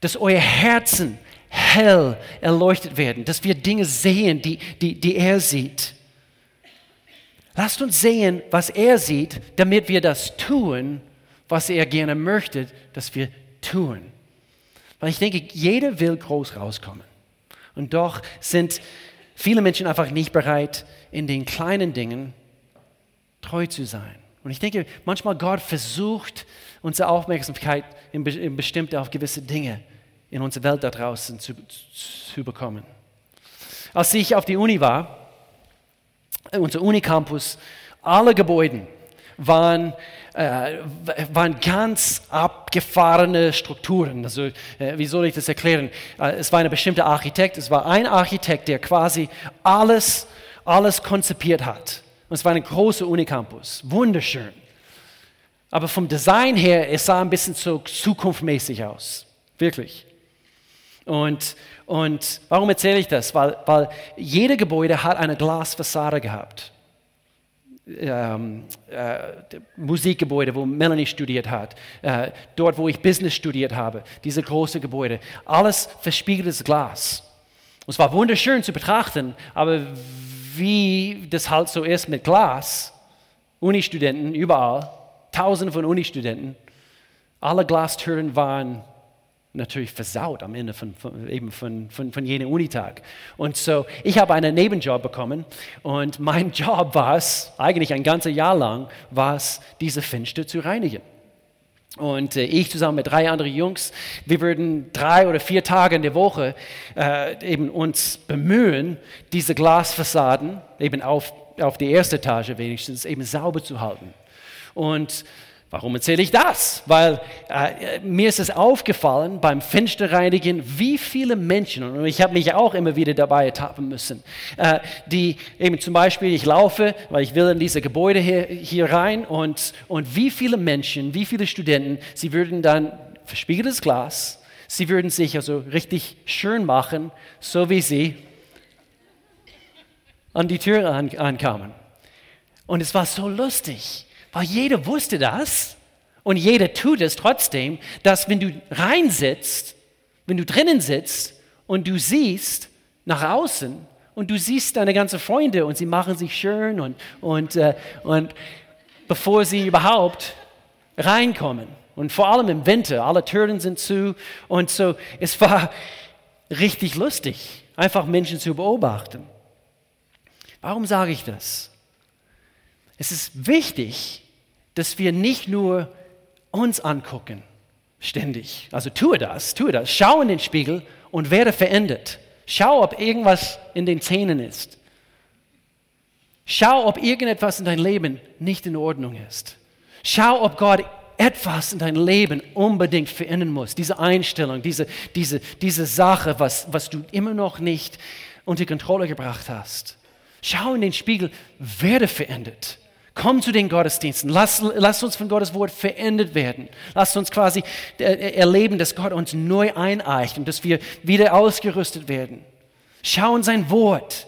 dass euer Herzen hell erleuchtet werden, dass wir Dinge sehen, die, die, die er sieht. Lasst uns sehen, was er sieht, damit wir das tun, was er gerne möchte, dass wir tun. Weil ich denke, jeder will groß rauskommen. Und doch sind viele Menschen einfach nicht bereit, in den kleinen Dingen treu zu sein. Und ich denke, manchmal Gott versucht, unsere Aufmerksamkeit in, in bestimmte auf gewisse Dinge in unserer Welt da draußen zu, zu bekommen. Als ich auf die Uni war, unser Unicampus, alle Gebäude waren äh, waren ganz abgefahrene Strukturen. Also, äh, wie soll ich das erklären? Äh, es war ein bestimmter Architekt, es war ein Architekt, der quasi alles, alles konzipiert hat. Und es war ein großer Unicampus, wunderschön. Aber vom Design her, es sah ein bisschen so zukunftsmäßig aus, wirklich. Und, und warum erzähle ich das? Weil, weil jede Gebäude hat eine Glasfassade gehabt ähm, äh, Musikgebäude, wo Melanie studiert hat, äh, dort, wo ich Business studiert habe, diese große Gebäude, alles verspiegeltes Glas. es war wunderschön zu betrachten, aber wie das halt so ist mit Glas, Unistudenten überall, tausende von Unistudenten, alle Glastüren waren natürlich versaut am Ende von, von eben von, von, von jenem Unitag. Und so, ich habe einen Nebenjob bekommen und mein Job war es, eigentlich ein ganzes Jahr lang, war es, diese Fenster zu reinigen. Und äh, ich zusammen mit drei anderen Jungs, wir würden drei oder vier Tage in der Woche äh, eben uns bemühen, diese Glasfassaden eben auf, auf die erste Etage wenigstens eben sauber zu halten. Und Warum erzähle ich das? Weil äh, mir ist es aufgefallen beim Fensterreinigen, wie viele Menschen, und ich habe mich auch immer wieder dabei ertappen müssen, äh, die eben zum Beispiel, ich laufe, weil ich will in diese Gebäude hier, hier rein und, und wie viele Menschen, wie viele Studenten, sie würden dann verspiegeltes Glas, sie würden sich also richtig schön machen, so wie sie an die Tür an, ankamen. Und es war so lustig weil jeder wusste das und jeder tut es trotzdem, dass wenn du reinsitzt, wenn du drinnen sitzt und du siehst nach außen und du siehst deine ganzen Freunde und sie machen sich schön und, und, äh, und bevor sie überhaupt reinkommen. Und vor allem im Winter, alle Türen sind zu und so, es war richtig lustig, einfach Menschen zu beobachten. Warum sage ich das? Es ist wichtig, dass wir nicht nur uns angucken, ständig. Also tue das, tue das. Schau in den Spiegel und werde verändert. Schau, ob irgendwas in den Zähnen ist. Schau, ob irgendetwas in deinem Leben nicht in Ordnung ist. Schau, ob Gott etwas in deinem Leben unbedingt verändern muss. Diese Einstellung, diese, diese, diese Sache, was, was du immer noch nicht unter Kontrolle gebracht hast. Schau in den Spiegel, werde verändert. Komm zu den Gottesdiensten. Lass, lass uns von Gottes Wort verändert werden. Lass uns quasi äh, erleben, dass Gott uns neu eineicht und dass wir wieder ausgerüstet werden. Schau in sein Wort.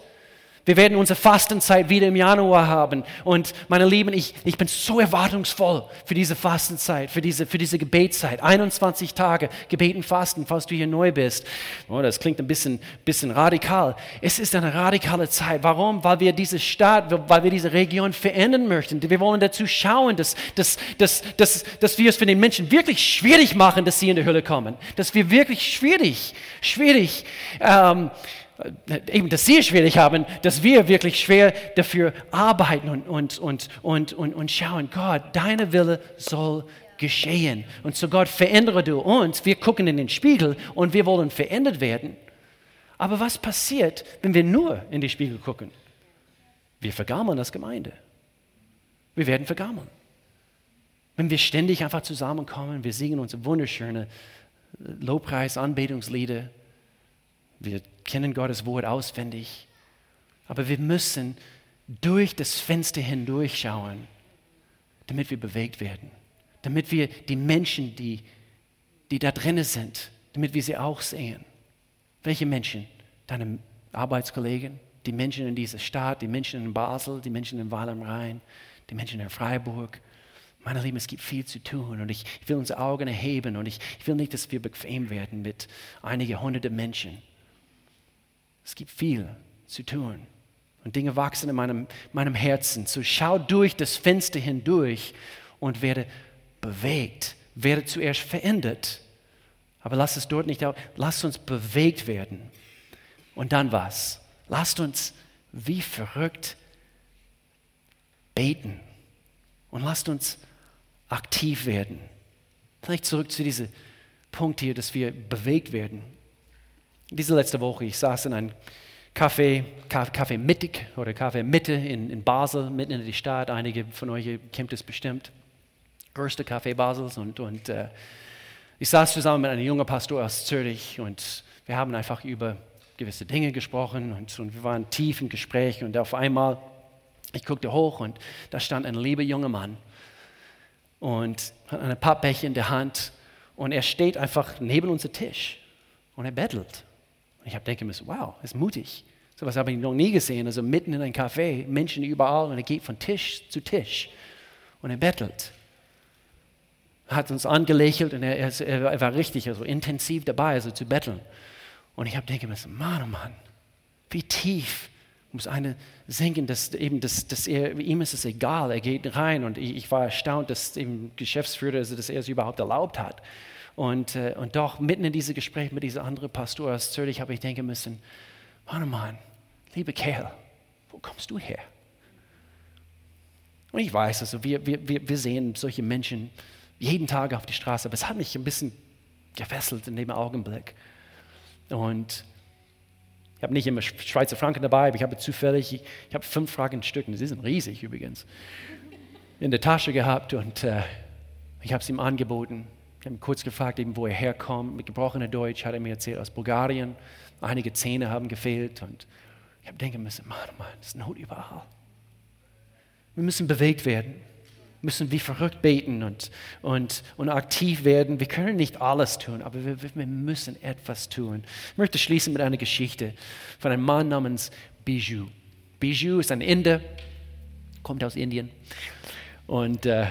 Wir werden unsere Fastenzeit wieder im Januar haben. Und meine Lieben, ich, ich bin so erwartungsvoll für diese Fastenzeit, für diese, für diese Gebetszeit. 21 Tage gebeten, fasten, falls du hier neu bist. Oh, das klingt ein bisschen, bisschen radikal. Es ist eine radikale Zeit. Warum? Weil wir diese Stadt, weil wir diese Region verändern möchten. Wir wollen dazu schauen, dass, dass, dass, dass, dass wir es für den Menschen wirklich schwierig machen, dass sie in die Hölle kommen. Dass wir wirklich schwierig, schwierig, ähm, eben, dass sie schwierig haben, dass wir wirklich schwer dafür arbeiten und, und, und, und, und, und schauen, Gott, deine Wille soll geschehen. Und so Gott, verändere du uns. Wir gucken in den Spiegel und wir wollen verändert werden. Aber was passiert, wenn wir nur in die Spiegel gucken? Wir vergammeln als Gemeinde. Wir werden vergammeln. Wenn wir ständig einfach zusammenkommen, wir singen unsere wunderschöne Lobpreis, Anbetungslieder, wir kennen Gottes Wort auswendig, aber wir müssen durch das Fenster hindurchschauen, damit wir bewegt werden, damit wir die Menschen, die, die da drinnen sind, damit wir sie auch sehen. Welche Menschen? Deine Arbeitskollegen, die Menschen in dieser Stadt, die Menschen in Basel, die Menschen in Weil am Rhein, die Menschen in Freiburg. Meine Lieben, es gibt viel zu tun und ich, ich will unsere Augen erheben und ich, ich will nicht, dass wir bequem werden mit einigen hunderte Menschen. Es gibt viel zu tun. Und Dinge wachsen in meinem, meinem Herzen. So schau durch das Fenster hindurch und werde bewegt, werde zuerst verändert. Aber lass es dort nicht auf. Lass uns bewegt werden. Und dann was? Lasst uns wie verrückt beten. Und lasst uns aktiv werden. Vielleicht zurück zu diesem Punkt hier, dass wir bewegt werden. Diese letzte Woche, ich saß in einem Café, Café Mittig oder Café Mitte in, in Basel, mitten in der Stadt. Einige von euch kennt es bestimmt. Größte Café Basels. Und, und äh, ich saß zusammen mit einem jungen Pastor aus Zürich und wir haben einfach über gewisse Dinge gesprochen und, und wir waren tief im Gespräch. Und auf einmal, ich guckte hoch und da stand ein lieber junger Mann und hat eine Pappbecher in der Hand und er steht einfach neben unserem Tisch und er bettelt. Ich habe denken müssen, wow, das ist mutig. So etwas habe ich noch nie gesehen. Also mitten in einem Café, Menschen überall und er geht von Tisch zu Tisch und er bettelt. Er hat uns angelächelt und er, er, er war richtig also intensiv dabei, also zu betteln. Und ich habe denken müssen, Mann, oh Mann, wie tief muss eine sinken, dass eben, dass, dass er, ihm ist es egal, er geht rein und ich, ich war erstaunt, dass eben Geschäftsführer, also dass er es überhaupt erlaubt hat. Und, äh, und doch mitten in diesem Gespräch mit dieser anderen Pastor aus Zürich habe ich denken müssen, Mann, oh Mann, liebe Kerl, wo kommst du her? Und ich weiß, also wir, wir, wir sehen solche Menschen jeden Tag auf die Straße, aber es hat mich ein bisschen gefesselt in dem Augenblick. Und ich habe nicht immer Schweizer Franken dabei, aber ich habe zufällig, ich, ich habe fünf Franken Stücken, sie sind riesig übrigens, in der Tasche gehabt und äh, ich habe es ihm angeboten. Ich habe ihn kurz gefragt, eben, wo er herkommt. Mit gebrochenem Deutsch hat er mir erzählt, aus Bulgarien. Einige Zähne haben gefehlt und ich habe denken müssen, Mann, Mann, es ist Not überall. Wir müssen bewegt werden, müssen wie verrückt beten und, und, und aktiv werden. Wir können nicht alles tun, aber wir, wir müssen etwas tun. Ich möchte schließen mit einer Geschichte von einem Mann namens Bijou. Bijou ist ein Inder, kommt aus Indien und äh,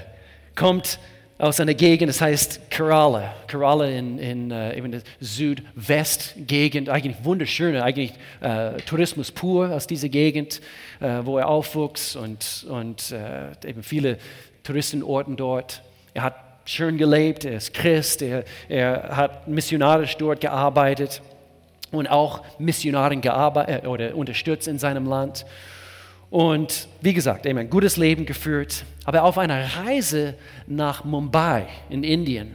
kommt aus einer Gegend, das heißt Kerala. Kerala in, in, in der Südwestgegend, eigentlich wunderschöne, eigentlich uh, Tourismus pur aus dieser Gegend, uh, wo er aufwuchs und, und eben viele Touristenorten dort. Er hat schön gelebt, er ist Christ, er, er hat missionarisch dort gearbeitet und auch Missionaren gearbeitet oder unterstützt in seinem Land. Und wie gesagt, eben ein gutes Leben geführt. Aber auf einer Reise nach Mumbai in Indien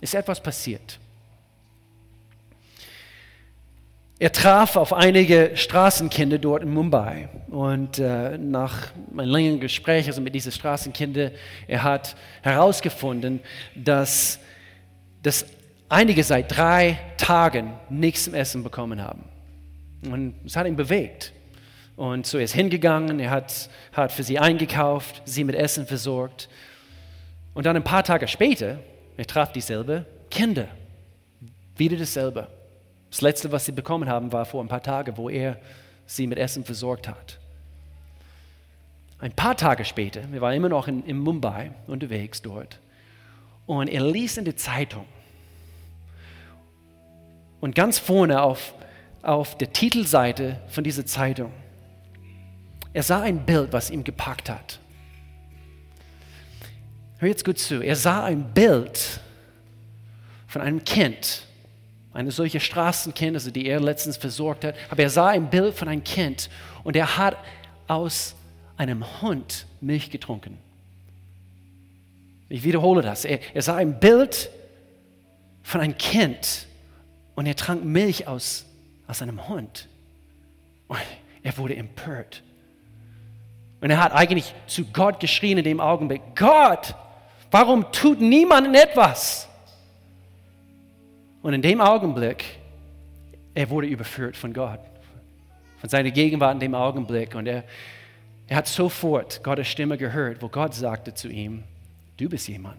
ist etwas passiert. Er traf auf einige Straßenkinder dort in Mumbai und äh, nach einem längeren Gespräch also mit diesen Straßenkindern, er hat herausgefunden, dass, dass einige seit drei Tagen nichts zum Essen bekommen haben. Und es hat ihn bewegt. Und so er ist hingegangen, er hat, hat für sie eingekauft, sie mit Essen versorgt. Und dann ein paar Tage später, er traf dieselbe Kinder. Wieder dasselbe. Das letzte, was sie bekommen haben, war vor ein paar Tagen, wo er sie mit Essen versorgt hat. Ein paar Tage später, wir waren immer noch in, in Mumbai unterwegs dort, und er liest in der Zeitung. Und ganz vorne auf, auf der Titelseite von dieser Zeitung er sah ein Bild, was ihm gepackt hat. Hör jetzt gut zu. Er sah ein Bild von einem Kind, eine solche Straßenkind, also die er letztens versorgt hat. Aber er sah ein Bild von einem Kind und er hat aus einem Hund Milch getrunken. Ich wiederhole das. Er, er sah ein Bild von einem Kind und er trank Milch aus, aus einem Hund. Und er wurde empört. Und er hat eigentlich zu Gott geschrien in dem Augenblick, Gott, warum tut niemand etwas? Und in dem Augenblick, er wurde überführt von Gott, von seiner Gegenwart in dem Augenblick. Und er, er hat sofort Gottes Stimme gehört, wo Gott sagte zu ihm, du bist jemand,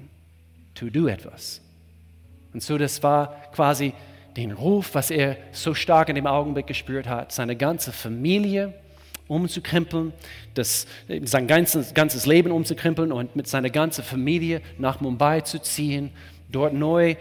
tu du etwas. Und so, das war quasi den Ruf, was er so stark in dem Augenblick gespürt hat. Seine ganze Familie, umzukrempeln, das, sein ganzes, ganzes Leben umzukrempeln und mit seiner ganzen Familie nach Mumbai zu ziehen, dort neu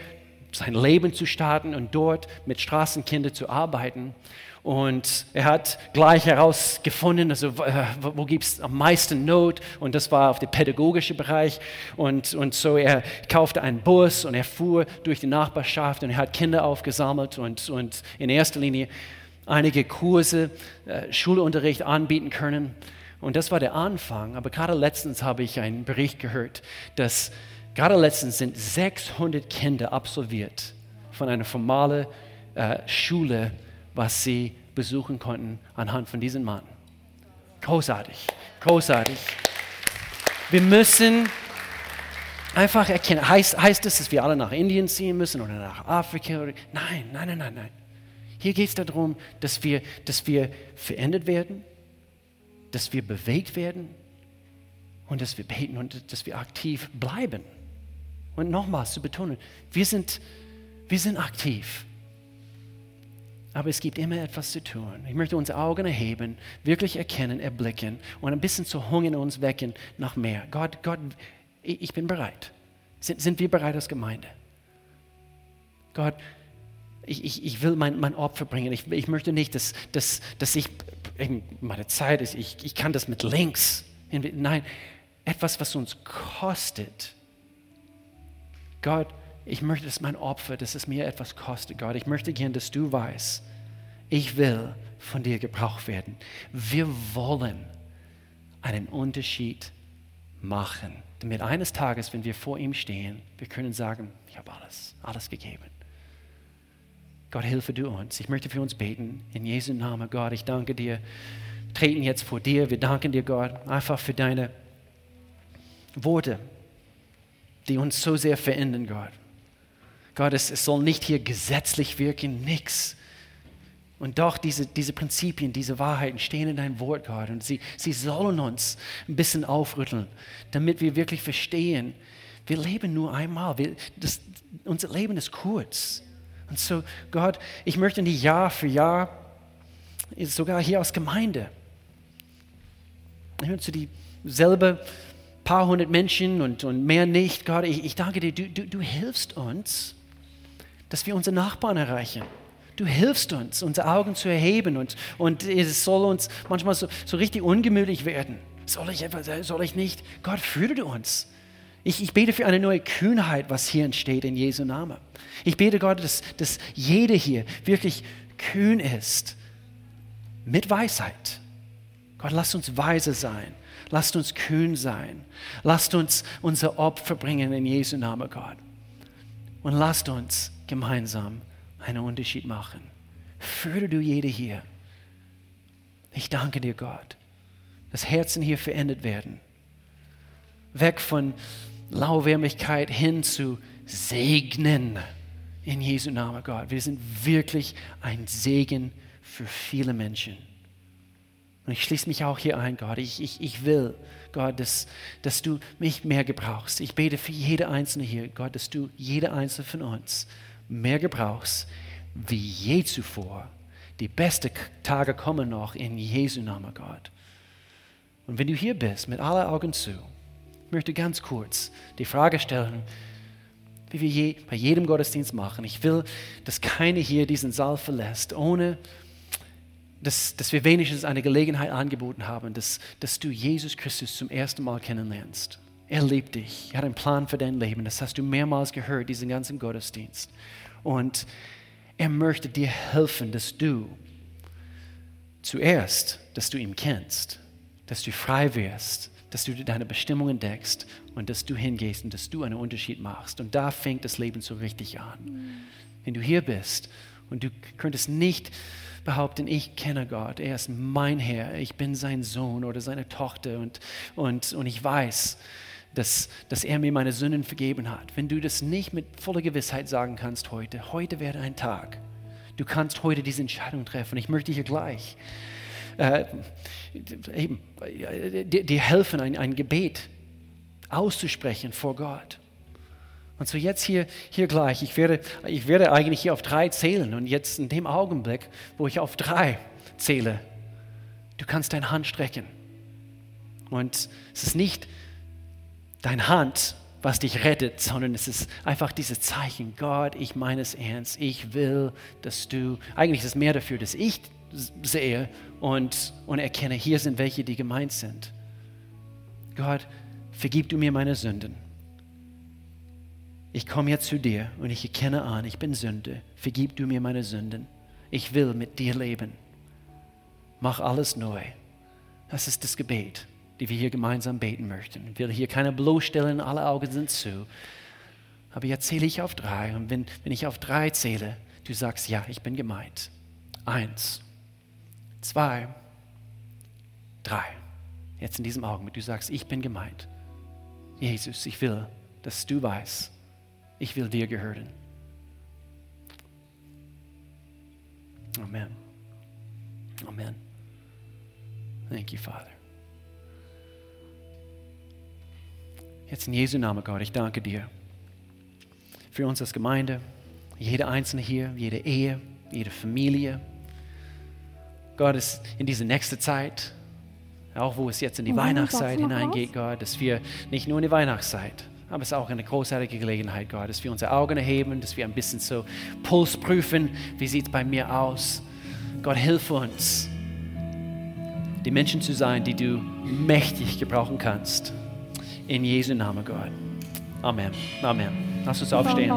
sein Leben zu starten und dort mit Straßenkindern zu arbeiten. Und er hat gleich herausgefunden, also, äh, wo gibt es am meisten Not. Und das war auf dem pädagogischen Bereich. Und, und so er kaufte einen Bus und er fuhr durch die Nachbarschaft und er hat Kinder aufgesammelt. Und, und in erster Linie einige Kurse, äh, Schulunterricht anbieten können. Und das war der Anfang. Aber gerade letztens habe ich einen Bericht gehört, dass gerade letztens sind 600 Kinder absolviert von einer formalen äh, Schule, was sie besuchen konnten anhand von diesem Mann. Großartig, großartig. Wir müssen einfach erkennen, heißt, heißt es, dass wir alle nach Indien ziehen müssen oder nach Afrika? Nein, nein, nein, nein, nein. Hier geht es darum, dass wir, dass wir verändert werden, dass wir bewegt werden und dass wir beten und dass wir aktiv bleiben. Und nochmals zu betonen, wir sind, wir sind aktiv. Aber es gibt immer etwas zu tun. Ich möchte unsere Augen erheben, wirklich erkennen, erblicken und ein bisschen zu Hunger in uns wecken nach mehr. Gott, Gott, ich bin bereit. Sind, sind wir bereit als Gemeinde? Gott, ich, ich, ich will mein, mein Opfer bringen. Ich, ich möchte nicht, dass, dass, dass ich, meine Zeit ist, ich, ich kann das mit links. Nein, etwas, was uns kostet. Gott, ich möchte, dass mein Opfer, dass es mir etwas kostet, Gott. Ich möchte gern, dass du weißt, ich will von dir gebraucht werden. Wir wollen einen Unterschied machen, damit eines Tages, wenn wir vor ihm stehen, wir können sagen, ich habe alles, alles gegeben. Gott, hilfe du uns. Ich möchte für uns beten. In Jesu Namen, Gott, ich danke dir. Wir treten jetzt vor dir. Wir danken dir, Gott, einfach für deine Worte, die uns so sehr verändern, Gott. Gott, es, es soll nicht hier gesetzlich wirken, nichts. Und doch, diese, diese Prinzipien, diese Wahrheiten stehen in deinem Wort, Gott. Und sie, sie sollen uns ein bisschen aufrütteln, damit wir wirklich verstehen, wir leben nur einmal. Wir, das, unser Leben ist kurz. Und so, Gott, ich möchte nicht Jahr für Jahr, sogar hier aus Gemeinde, ich möchte dieselbe paar hundert Menschen und, und mehr nicht, Gott, ich, ich danke dir, du, du, du hilfst uns, dass wir unsere Nachbarn erreichen. Du hilfst uns, unsere Augen zu erheben und, und es soll uns manchmal so, so richtig ungemütlich werden. Soll ich etwas, soll ich nicht? Gott, führe du uns. Ich, ich bete für eine neue Kühnheit, was hier entsteht in Jesu Namen. Ich bete Gott, dass, dass jeder hier wirklich kühn ist mit Weisheit. Gott, lasst uns weise sein. Lasst uns kühn sein. Lasst uns unser Opfer bringen in Jesu Namen, Gott. Und lasst uns gemeinsam einen Unterschied machen. Führe du jede hier. Ich danke dir, Gott, dass Herzen hier verändert werden. Weg von Lauwärmigkeit hin zu Segnen in Jesu Namen, Gott. Wir sind wirklich ein Segen für viele Menschen. Und ich schließe mich auch hier ein, Gott. Ich, ich, ich will, Gott, dass, dass du mich mehr gebrauchst. Ich bete für jede Einzelne hier, Gott, dass du jede Einzelne von uns mehr gebrauchst, wie je zuvor. Die besten Tage kommen noch in Jesu Namen, Gott. Und wenn du hier bist, mit aller Augen zu, möchte ganz kurz die Frage stellen, wie wir je, bei jedem Gottesdienst machen. Ich will, dass keiner hier diesen Saal verlässt, ohne dass, dass wir wenigstens eine Gelegenheit angeboten haben, dass, dass du Jesus Christus zum ersten Mal kennenlernst. Er liebt dich. Er hat einen Plan für dein Leben. Das hast du mehrmals gehört, diesen ganzen Gottesdienst. Und er möchte dir helfen, dass du zuerst, dass du ihn kennst, dass du frei wirst, dass du deine Bestimmung entdeckst und dass du hingehst und dass du einen Unterschied machst. Und da fängt das Leben so richtig an. Wenn du hier bist und du könntest nicht behaupten, ich kenne Gott, er ist mein Herr, ich bin sein Sohn oder seine Tochter und, und, und ich weiß, dass, dass er mir meine Sünden vergeben hat. Wenn du das nicht mit voller Gewissheit sagen kannst heute, heute wäre ein Tag. Du kannst heute diese Entscheidung treffen. Ich möchte hier gleich äh, eben, dir, dir helfen, ein, ein Gebet auszusprechen vor Gott. Und so jetzt hier, hier gleich, ich werde, ich werde eigentlich hier auf drei zählen und jetzt in dem Augenblick, wo ich auf drei zähle, du kannst deine Hand strecken. Und es ist nicht deine Hand, was dich rettet, sondern es ist einfach dieses Zeichen, Gott, ich meine es ernst, ich will, dass du, eigentlich ist es mehr dafür, dass ich sehe und, und erkenne, hier sind welche, die gemeint sind. Gott, vergib du mir meine Sünden. Ich komme jetzt zu dir und ich erkenne an, ich bin Sünde. Vergib du mir meine Sünden. Ich will mit dir leben. Mach alles neu. Das ist das Gebet, die wir hier gemeinsam beten möchten. Ich will hier keine bloßstellen, alle Augen sind zu. Aber jetzt zähle ich auf drei. Und wenn, wenn ich auf drei zähle, du sagst, ja, ich bin gemeint. Eins, zwei, drei. Jetzt in diesem Augenblick, du sagst, ich bin gemeint. Jesus, ich will, dass du weißt, ich will dir gehören. Amen. Amen. Thank you, Father. Jetzt in Jesu Namen, Gott, ich danke dir für uns als Gemeinde, jede Einzelne hier, jede Ehe, jede Familie, Gott, ist in diese nächste Zeit, auch wo es jetzt in die Weihnachtszeit hineingeht, Gott, dass wir nicht nur in die Weihnachtszeit Aber es ist auch eine großartige Gelegenheit, Gott, dass wir unsere Augen erheben, dass wir ein bisschen so Puls prüfen, wie sieht es bei mir aus. Gott, hilf uns, die Menschen zu sein, die du mächtig gebrauchen kannst. In Jesu Namen, Gott. Amen. Amen. Lass uns aufstehen.